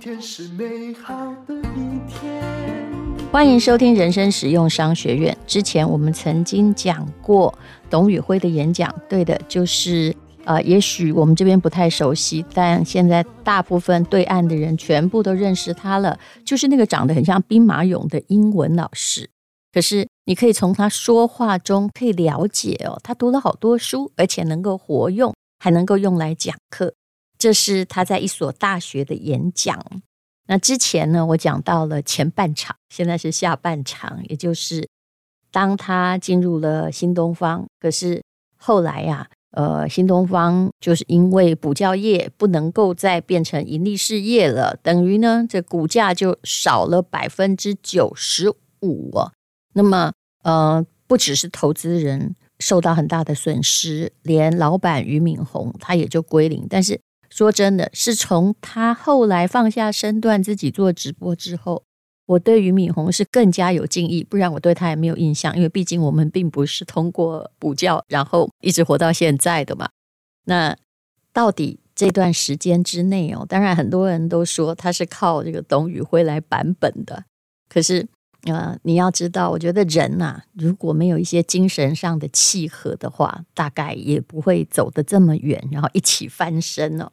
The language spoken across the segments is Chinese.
天是美好的一天。欢迎收听人生实用商学院。之前我们曾经讲过董宇辉的演讲，对的，就是呃，也许我们这边不太熟悉，但现在大部分对岸的人全部都认识他了，就是那个长得很像兵马俑的英文老师。可是你可以从他说话中可以了解哦，他读了好多书，而且能够活用，还能够用来讲课。这是他在一所大学的演讲。那之前呢，我讲到了前半场，现在是下半场，也就是当他进入了新东方，可是后来呀、啊，呃，新东方就是因为补教业不能够再变成盈利事业了，等于呢，这股价就少了百分之九十五哦。那么，呃，不只是投资人受到很大的损失，连老板俞敏洪他也就归零，但是。说真的，是从他后来放下身段自己做直播之后，我对俞敏洪是更加有敬意，不然我对他也没有印象。因为毕竟我们并不是通过补教，然后一直活到现在的嘛。那到底这段时间之内哦，当然很多人都说他是靠这个董宇辉来版本的。可是啊、呃，你要知道，我觉得人呐、啊，如果没有一些精神上的契合的话，大概也不会走得这么远，然后一起翻身哦。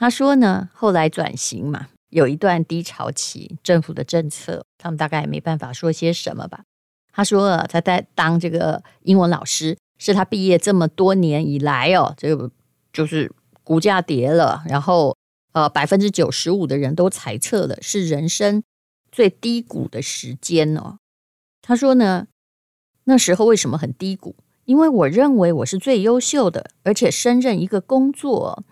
他说呢，后来转型嘛，有一段低潮期，政府的政策，他们大概也没办法说些什么吧。他说他在当这个英文老师，是他毕业这么多年以来哦，这个就是股价跌了，然后呃百分之九十五的人都猜测了是人生最低谷的时间哦。他说呢，那时候为什么很低谷？因为我认为我是最优秀的，而且胜任一个工作，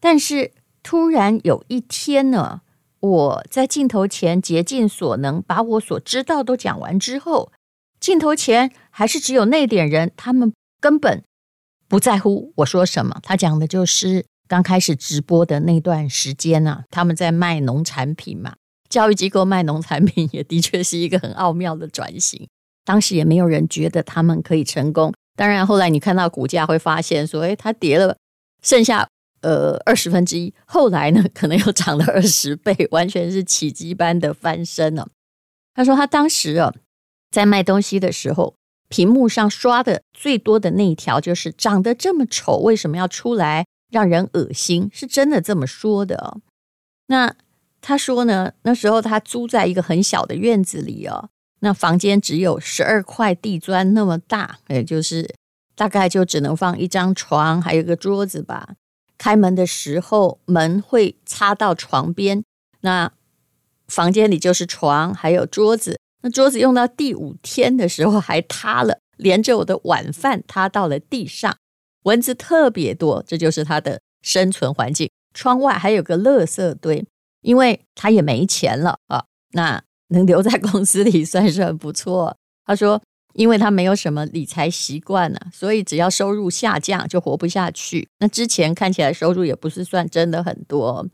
但是。突然有一天呢，我在镜头前竭尽所能把我所知道都讲完之后，镜头前还是只有那点人，他们根本不在乎我说什么。他讲的就是刚开始直播的那段时间啊，他们在卖农产品嘛，教育机构卖农产品也的确是一个很奥妙的转型。当时也没有人觉得他们可以成功。当然后来你看到股价会发现说，诶，它跌了，剩下。呃，二十分之一，后来呢，可能又涨了二十倍，完全是奇迹般的翻身了。他说他当时啊，在卖东西的时候，屏幕上刷的最多的那一条就是长得这么丑，为什么要出来让人恶心？是真的这么说的。那他说呢，那时候他租在一个很小的院子里哦，那房间只有十二块地砖那么大，也就是大概就只能放一张床，还有个桌子吧。开门的时候，门会插到床边，那房间里就是床，还有桌子。那桌子用到第五天的时候还塌了，连着我的晚饭塌到了地上。蚊子特别多，这就是它的生存环境。窗外还有个垃圾堆，因为他也没钱了啊，那能留在公司里算是很不错。他说。因为他没有什么理财习惯呢，所以只要收入下降就活不下去。那之前看起来收入也不是算真的很多，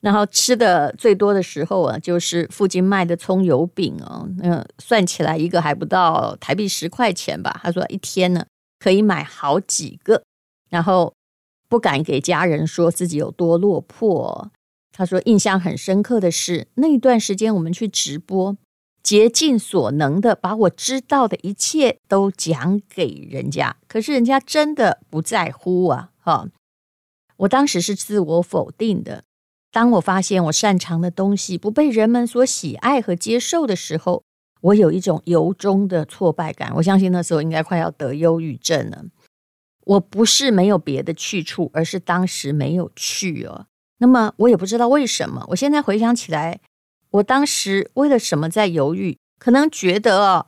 然后吃的最多的时候啊，就是附近卖的葱油饼哦，那算起来一个还不到台币十块钱吧。他说一天呢可以买好几个，然后不敢给家人说自己有多落魄。他说印象很深刻的是那一段时间我们去直播。竭尽所能的把我知道的一切都讲给人家，可是人家真的不在乎啊！哈，我当时是自我否定的。当我发现我擅长的东西不被人们所喜爱和接受的时候，我有一种由衷的挫败感。我相信那时候应该快要得忧郁症了。我不是没有别的去处，而是当时没有去哦。那么我也不知道为什么。我现在回想起来。我当时为了什么在犹豫？可能觉得哦，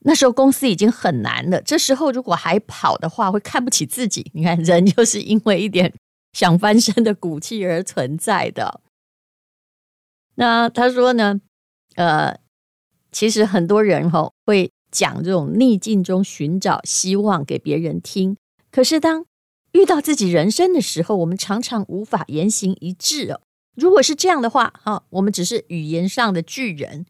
那时候公司已经很难了。这时候如果还跑的话，会看不起自己。你看，人就是因为一点 想翻身的骨气而存在的。那他说呢？呃，其实很多人哈会讲这种逆境中寻找希望给别人听。可是当遇到自己人生的时候，我们常常无法言行一致哦。如果是这样的话，哈，我们只是语言上的巨人，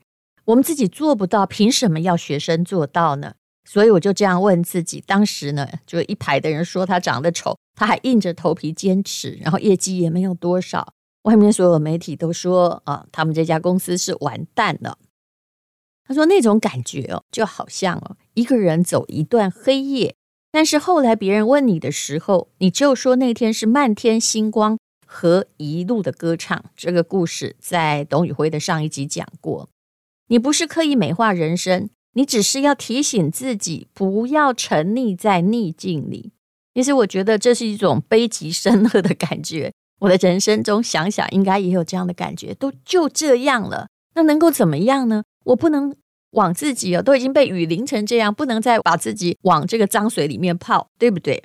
我们自己做不到，凭什么要学生做到呢？所以我就这样问自己。当时呢，就一排的人说他长得丑，他还硬着头皮坚持，然后业绩也没有多少。外面所有媒体都说啊，他们这家公司是完蛋了。他说那种感觉哦，就好像哦，一个人走一段黑夜，但是后来别人问你的时候，你就说那天是漫天星光和一路的歌唱。这个故事在董宇辉的上一集讲过。你不是刻意美化人生，你只是要提醒自己不要沉溺在逆境里。其实我觉得这是一种悲极生乐的感觉。我的人生中想想，应该也有这样的感觉，都就这样了，那能够怎么样呢？我不能往自己啊，都已经被雨淋成这样，不能再把自己往这个脏水里面泡，对不对？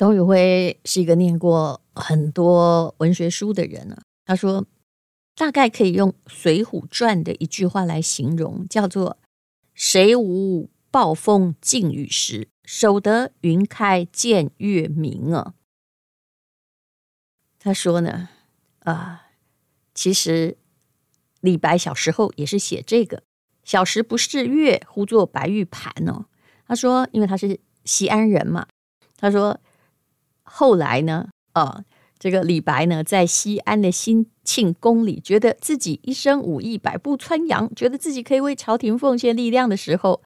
董宇辉是一个念过很多文学书的人啊，他说大概可以用《水浒传》的一句话来形容，叫做“谁无暴风劲雨时，守得云开见月明”啊。他说呢，啊，其实李白小时候也是写这个“小时不识月，呼作白玉盘”哦。他说，因为他是西安人嘛，他说后来呢，啊，这个李白呢，在西安的兴庆宫里，觉得自己一身武艺，百步穿杨，觉得自己可以为朝廷奉献力量的时候，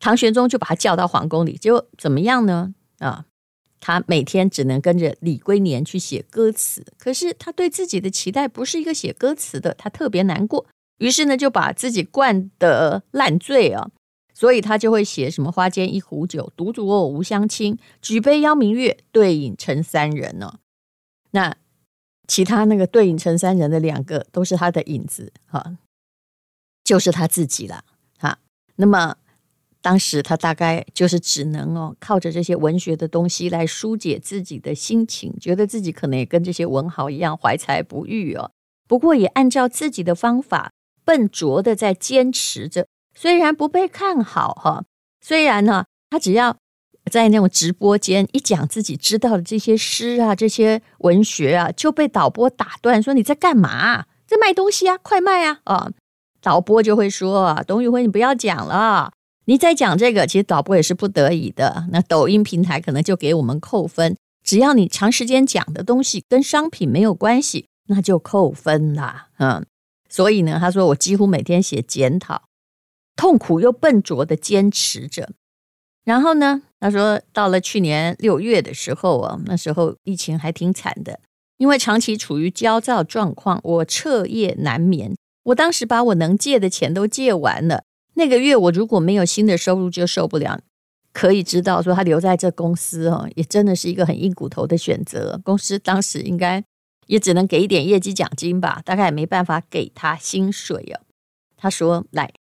唐玄宗就把他叫到皇宫里，结果怎么样呢？啊。他每天只能跟着李龟年去写歌词，可是他对自己的期待不是一个写歌词的，他特别难过，于是呢就把自己灌得烂醉啊，所以他就会写什么“花间一壶酒，独酌我无相亲，举杯邀明月，对影成三人”呢。那其他那个对影成三人的两个都是他的影子哈，就是他自己了哈。那么。当时他大概就是只能哦，靠着这些文学的东西来疏解自己的心情，觉得自己可能也跟这些文豪一样怀才不遇哦。不过也按照自己的方法笨拙的在坚持着，虽然不被看好哈，虽然呢，他只要在那种直播间一讲自己知道的这些诗啊、这些文学啊，就被导播打断说，你在干嘛？在卖东西啊，快卖啊！啊，导播就会说，董宇辉，你不要讲了。你在讲这个，其实导播也是不得已的。那抖音平台可能就给我们扣分，只要你长时间讲的东西跟商品没有关系，那就扣分啦。嗯，所以呢，他说我几乎每天写检讨，痛苦又笨拙的坚持着。然后呢，他说到了去年六月的时候啊，那时候疫情还挺惨的，因为长期处于焦躁状况，我彻夜难眠。我当时把我能借的钱都借完了。那个月我如果没有新的收入就受不了，可以知道说他留在这公司哦，也真的是一个很硬骨头的选择。公司当时应该也只能给一点业绩奖金吧，大概也没办法给他薪水哦。他说：“来，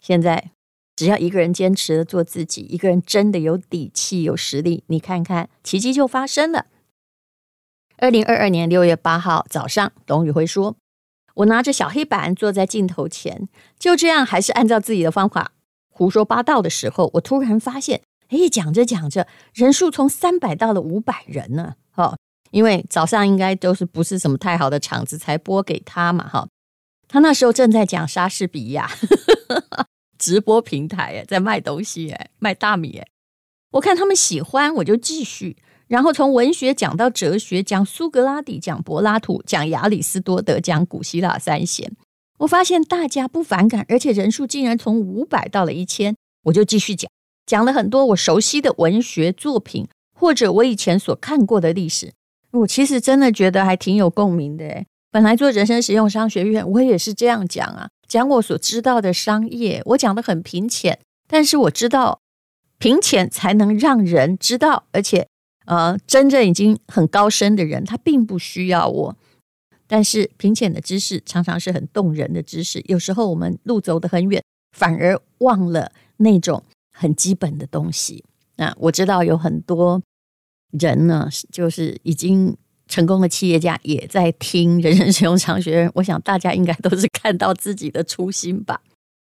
现在只要一个人坚持的做自己，一个人真的有底气、有实力，你看看奇迹就发生了。”二零二二年六月八号早上，董宇辉说。我拿着小黑板坐在镜头前，就这样还是按照自己的方法胡说八道的时候，我突然发现，哎，讲着讲着，人数从三百到了五百人呢。哈，因为早上应该都是不是什么太好的场子才播给他嘛。哈，他那时候正在讲莎士比亚，直播平台在卖东西，哎，卖大米，哎，我看他们喜欢，我就继续。然后从文学讲到哲学，讲苏格拉底，讲柏拉图，讲亚里士多德，讲古希腊三贤。我发现大家不反感，而且人数竟然从五百到了一千。我就继续讲，讲了很多我熟悉的文学作品，或者我以前所看过的历史。我其实真的觉得还挺有共鸣的。本来做人生实用商学院，我也是这样讲啊，讲我所知道的商业，我讲得很平浅，但是我知道平浅才能让人知道，而且。呃，真正已经很高深的人，他并不需要我。但是平浅的知识常常是很动人的知识。有时候我们路走得很远，反而忘了那种很基本的东西。那我知道有很多人呢，就是已经成功的企业家也在听人生使用商学院。我想大家应该都是看到自己的初心吧。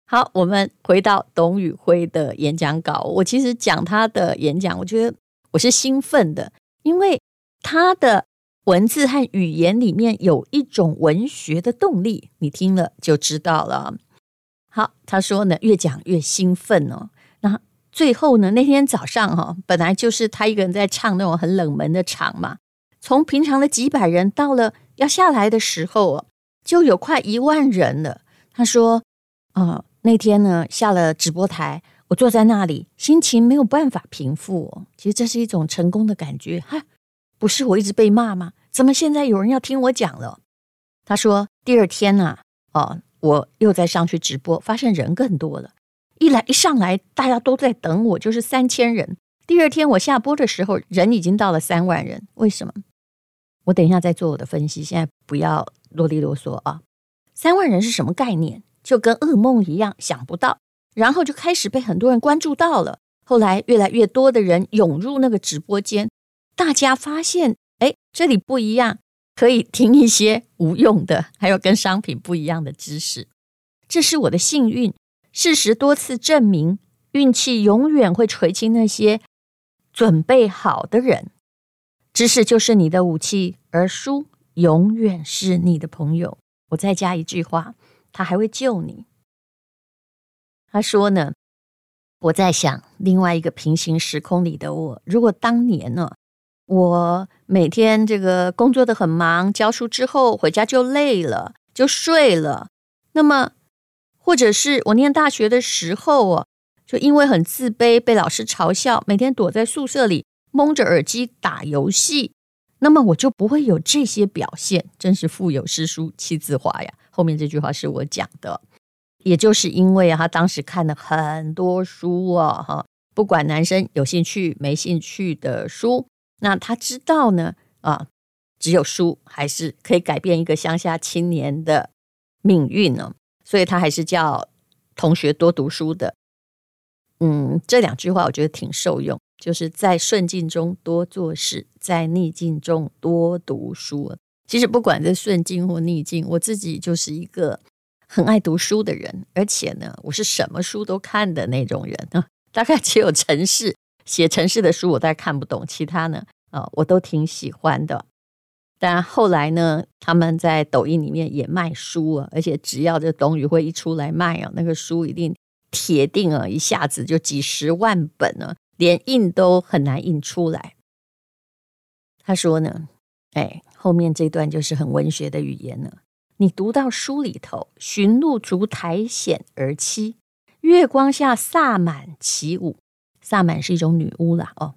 好，我们回到董宇辉的演讲稿。我其实讲他的演讲，我觉得。我是兴奋的，因为他的文字和语言里面有一种文学的动力，你听了就知道了。好，他说呢，越讲越兴奋哦。那最后呢，那天早上哈，本来就是他一个人在唱那种很冷门的场嘛，从平常的几百人到了要下来的时候，就有快一万人了。他说：“啊、那天呢下了直播台，我坐在那里，心情没有办法平复哦。其实这是一种成功的感觉。哈，不是我一直被骂吗？怎么现在有人要听我讲了？”他说：“第二天呢、哦，我又再上去直播，发现人更多了。一来一上来，大家都在等我，就是三千人。第二天我下播的时候，人已经到了三万人。为什么？我等一下再做我的分析。现在不要啰里啰嗦啊！三万人是什么概念？就跟噩梦一样，想不到。然后就开始被很多人关注到了。后来越来越多的人涌入那个直播间，大家发现，哎，这里不一样。”可以听一些无用的，还有跟商品不一样的知识，这是我的幸运。事实多次证明，运气永远会垂青那些准备好的人。知识就是你的武器，而书永远是你的朋友。我再加一句话，他还会救你。他说呢，我在想另外一个平行时空里的我，如果当年呢？我每天这个工作的很忙，教书之后回家就累了，就睡了。那么，或者是我念大学的时候哦，就因为很自卑，被老师嘲笑，每天躲在宿舍里蒙着耳机打游戏。那么我就不会有这些表现，真是腹有诗书气自华呀。后面这句话是我讲的，也就是因为，他当时看了很多书啊，哈，不管男生有兴趣没兴趣的书。那他知道呢，啊，只有书还是可以改变一个乡下青年的命运呢，所以他还是叫同学多读书的。嗯，这两句话我觉得挺受用，就是在顺境中多做事，在逆境中多读书。其实不管在顺境或逆境，我自己就是一个很爱读书的人，而且呢，我是什么书都看的那种人啊。大概只有城市。写城市的书我大概看不懂，其他呢，啊、我都挺喜欢的。但后来呢，他们在抖音里面也卖书啊，而且只要这董宇辉一出来卖啊，那个书一定铁定啊，一下子就几十万本呢，连印都很难印出来。他说呢，哎，后面这段就是很文学的语言了。你读到书里头，驯鹿逐苔藓而栖，月光下萨满起舞。萨满是一种女巫啦，哦，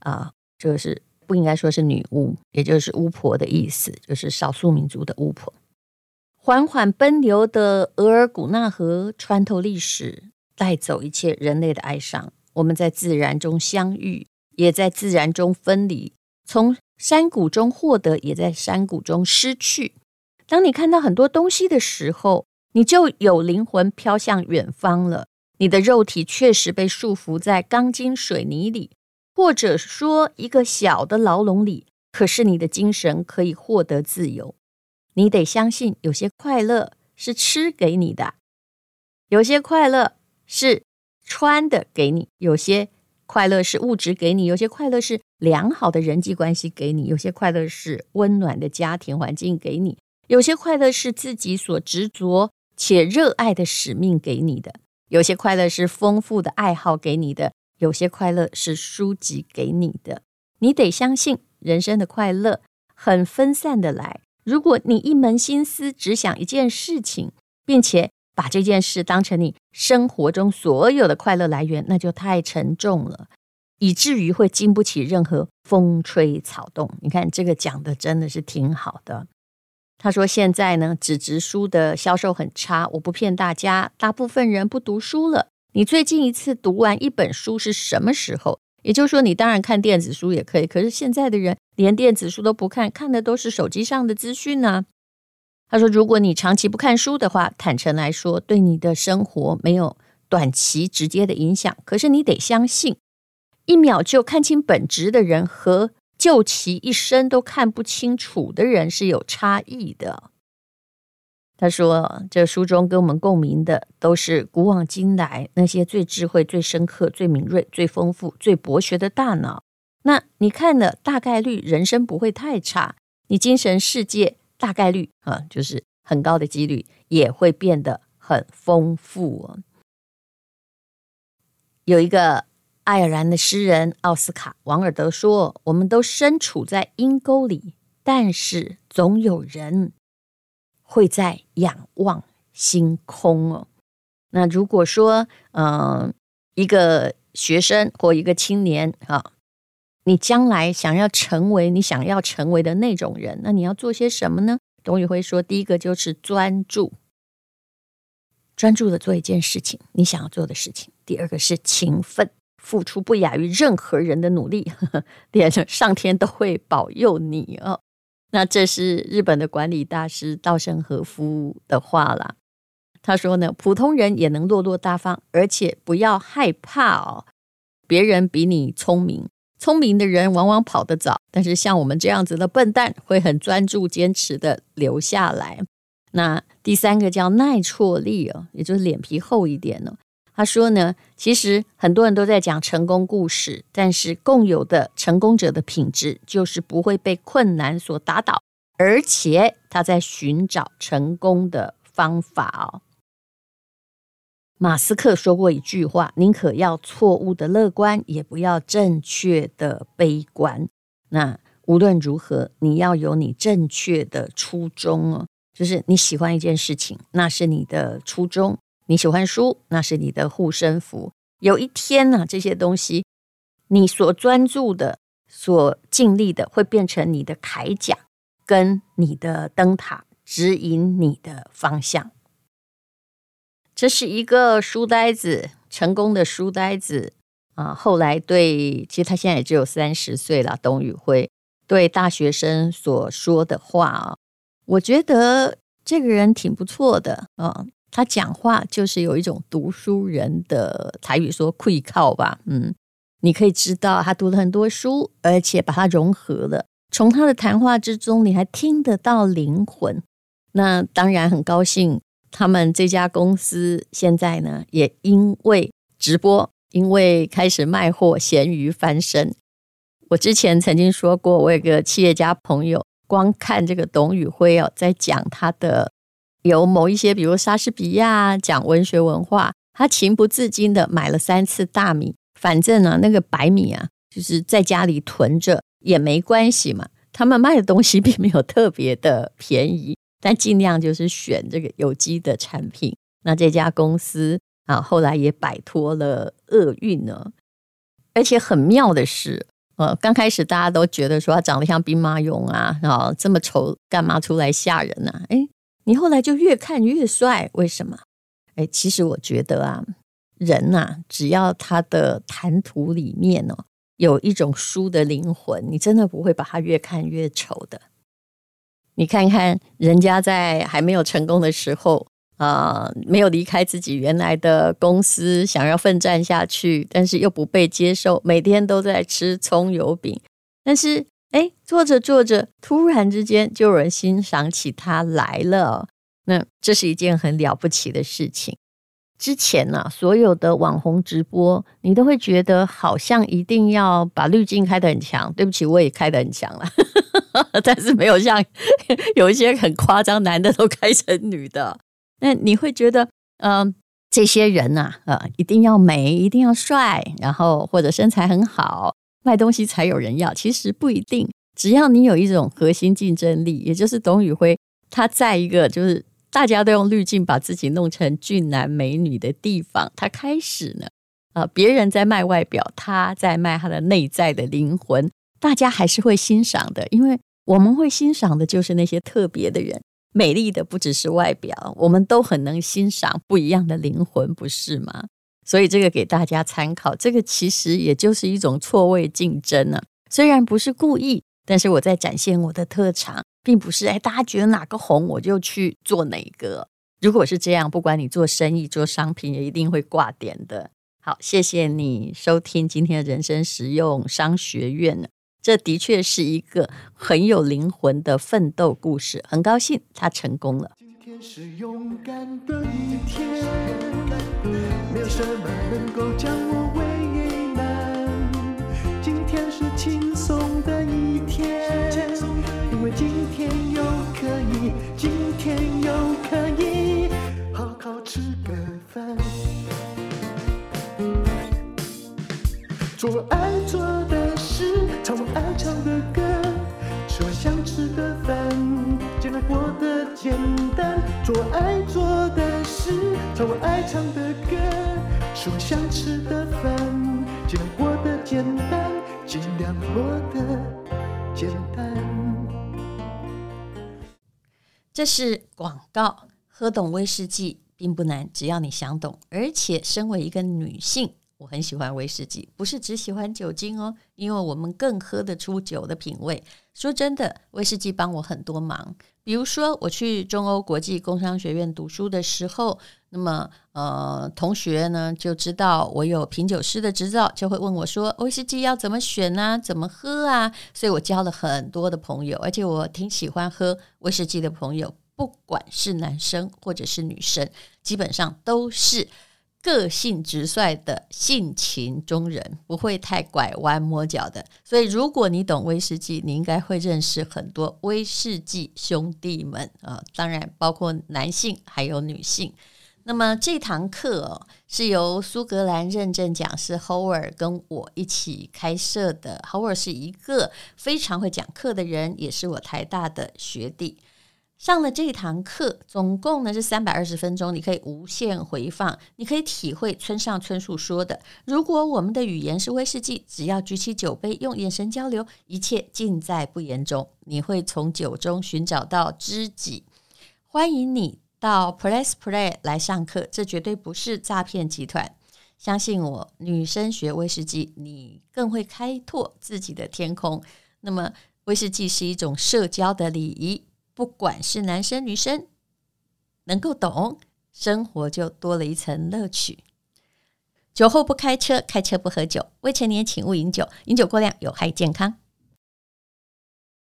啊，这个是不应该说是女巫，也就是巫婆的意思，就是少数民族的巫婆。缓缓奔流的额尔古纳河穿透历史，带走一切人类的哀伤。我们在自然中相遇，也在自然中分离；从山谷中获得，也在山谷中失去。当你看到很多东西的时候，你就有灵魂飘向远方了。你的肉体确实被束缚在钢筋水泥里，或者说一个小的牢笼里。可是你的精神可以获得自由。你得相信，有些快乐是吃给你的，有些快乐是穿的给你，有些快乐是物质给你，有些快乐是良好的人际关系给你，有些快乐是温暖的家庭环境给你，有些快乐是自己所执着且热爱的使命给你的。有些快乐是丰富的爱好给你的，有些快乐是书籍给你的。你得相信，人生的快乐很分散的来。如果你一门心思只想一件事情，并且把这件事当成你生活中所有的快乐来源，那就太沉重了，以至于会经不起任何风吹草动。你看，这个讲的真的是挺好的。他说：“现在呢，纸质书的销售很差。我不骗大家，大部分人不读书了。你最近一次读完一本书是什么时候？也就是说，你当然看电子书也可以。可是现在的人连电子书都不看，看的都是手机上的资讯呢。”他说：“如果你长期不看书的话，坦诚来说，对你的生活没有短期直接的影响。可是你得相信，一秒就看清本质的人和……”就其一生都看不清楚的人是有差异的。他说：“这书中跟我们共鸣的，都是古往今来那些最智慧、最深刻、最敏锐、最丰富、最博学的大脑。那你看了，大概率人生不会太差，你精神世界大概率啊，就是很高的几率也会变得很丰富哦。有一个爱尔兰的诗人奥斯卡·王尔德说：“我们都身处在阴沟里，但是总有人会在仰望星空哦。”那如果说，嗯、一个学生或一个青年啊，你将来想要成为你想要成为的那种人，那你要做些什么呢？董宇辉说：“第一个就是专注，专注的做一件事情，你想要做的事情；第二个是勤奋。”付出不亚于任何人的努力，呵呵，连上天都会保佑你哦。那这是日本的管理大师稻盛和夫的话啦。他说呢，普通人也能落落大方，而且不要害怕哦。别人比你聪明，聪明的人往往跑得早，但是像我们这样子的笨蛋，会很专注、坚持的留下来。那第三个叫耐挫力哦，也就是脸皮厚一点哦。他说呢，其实很多人都在讲成功故事，但是共有的成功者的品质就是不会被困难所打倒，而且他在寻找成功的方法哦。马斯克说过一句话：“宁可要错误的乐观，也不要正确的悲观。”那无论如何，你要有你正确的初衷哦，就是你喜欢一件事情，那是你的初衷。你喜欢书，那是你的护身符。有一天呢、这些东西，你所专注的、所尽力的，会变成你的铠甲，跟你的灯塔，指引你的方向。这是一个书呆子，成功的书呆子啊。后来对，其实他现在也只有三十岁了。董宇辉对大学生所说的话啊，我觉得这个人挺不错的啊。他讲话就是有一种读书人的台语说气口吧，嗯，你可以知道他读了很多书，而且把它融合了。从他的谈话之中，你还听得到灵魂。那当然很高兴，他们这家公司现在呢，也因为直播，因为开始卖货，咸鱼翻身。我之前曾经说过，我有个企业家朋友，光看这个董宇辉哦，在讲他的。有某一些，比如莎士比亚讲文学文化，他情不自禁的买了三次大米。反正呢，那个白米啊，就是在家里囤着也没关系嘛。他们卖的东西并没有特别的便宜，但尽量就是选这个有机的产品。那这家公司啊，后来也摆脱了厄运呢。而且很妙的是，呃，刚开始大家都觉得说他长得像兵马俑啊，然后这么丑，干嘛出来吓人呢？哎。你后来就越看越帅，为什么？哎，其实我觉得啊，人呐、只要他的谈吐里面哦，有一种书的灵魂，你真的不会把他越看越丑的。你看看人家在还没有成功的时候啊、呃，没有离开自己原来的公司，想要奋战下去，但是又不被接受，每天都在吃葱油饼，但是。哎，做着做着，突然之间就有人欣赏起他来了。那这是一件很了不起的事情。之前呢、啊，所有的网红直播，你都会觉得好像一定要把滤镜开得很强。对不起，我也开得很强了，但是没有像 有一些很夸张，男的都开成女的。那你会觉得，嗯、这些人呐、啊，呃，一定要美，一定要帅，然后或者身材很好。卖东西才有人要，其实不一定。只要你有一种核心竞争力，也就是董宇辉，他在一个就是大家都用滤镜把自己弄成俊男美女的地方，他开始呢，啊、别人在卖外表，他在卖他的内在的灵魂，大家还是会欣赏的，因为我们会欣赏的就是那些特别的人，美丽的不只是外表，我们都很能欣赏不一样的灵魂，不是吗？所以这个给大家参考，这个其实也就是一种错位竞争呢、虽然不是故意，但是我在展现我的特长，并不是哎，大家觉得哪个红我就去做哪个。如果是这样，不管你做生意做商品，也一定会挂点的。好，谢谢你收听今天的人生实用商学院呢。这的确是一个很有灵魂的奋斗故事，很高兴他成功了。今天是勇敢的一天。没有什么能够将我为难。今天是轻松的一天，因为今天又可以，今天又可以好好吃个饭。做爱做的，唱我爱唱的歌，吃我想吃的饭，尽量过得简单。做爱做的事，唱我爱唱的歌，吃我想吃的饭，尽量过得简单，尽量过得简单。这是广告，喝懂威士忌并不难，只要你想懂。而且，身为一个女性。我很喜欢威士忌，不是只喜欢酒精哦，因为我们更喝得出酒的品味。说真的，威士忌帮我很多忙。比如说，我去中欧国际工商学院读书的时候，那么呃，同学呢就知道我有品酒师的执照，就会问我说，威士忌要怎么选啊，怎么喝啊？所以我交了很多的朋友，而且我挺喜欢喝威士忌的朋友，不管是男生或者是女生，基本上都是。个性直率的性情中人，不会太拐弯抹角的。所以，如果你懂威士忌，你应该会认识很多威士忌兄弟们啊，当然包括男性还有女性。那么这堂课哦，是由苏格兰认证讲师 Howard 跟我一起开设的。Howard 是一个非常会讲课的人，也是我台大的学弟。上了这堂课，总共呢是三百二十分钟，你可以无限回放，你可以体会村上春树说的：“如果我们的语言是威士忌，只要举起酒杯，用眼神交流，一切尽在不言中。”你会从酒中寻找到知己。欢迎你到 Press Play 来上课，这绝对不是诈骗集团。相信我，女生学威士忌，你更会开拓自己的天空。那么，威士忌是一种社交的礼仪。不管是男生女生，能够懂，生活就多了一层乐趣。酒后不开车，开车不喝酒。未成年请勿饮酒，饮酒过量有害健康。